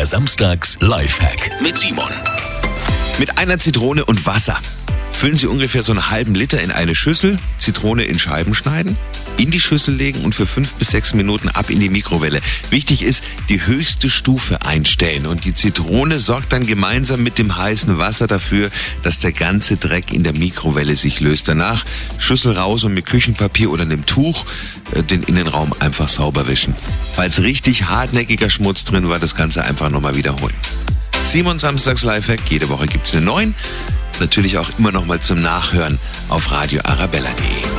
Der Samstags Lifehack mit Simon. Mit einer Zitrone und Wasser. Füllen Sie ungefähr so einen halben Liter in eine Schüssel, Zitrone in Scheiben schneiden, in die Schüssel legen und für fünf bis sechs Minuten ab in die Mikrowelle. Wichtig ist, die höchste Stufe einstellen und die Zitrone sorgt dann gemeinsam mit dem heißen Wasser dafür, dass der ganze Dreck in der Mikrowelle sich löst. Danach Schüssel raus und mit Küchenpapier oder einem Tuch äh, den Innenraum einfach sauber wischen. Falls richtig hartnäckiger Schmutz drin war, das Ganze einfach nochmal wiederholen. Simon Samstags Lifehack, jede Woche gibt's einen neuen natürlich auch immer noch mal zum Nachhören auf radioarabella.de.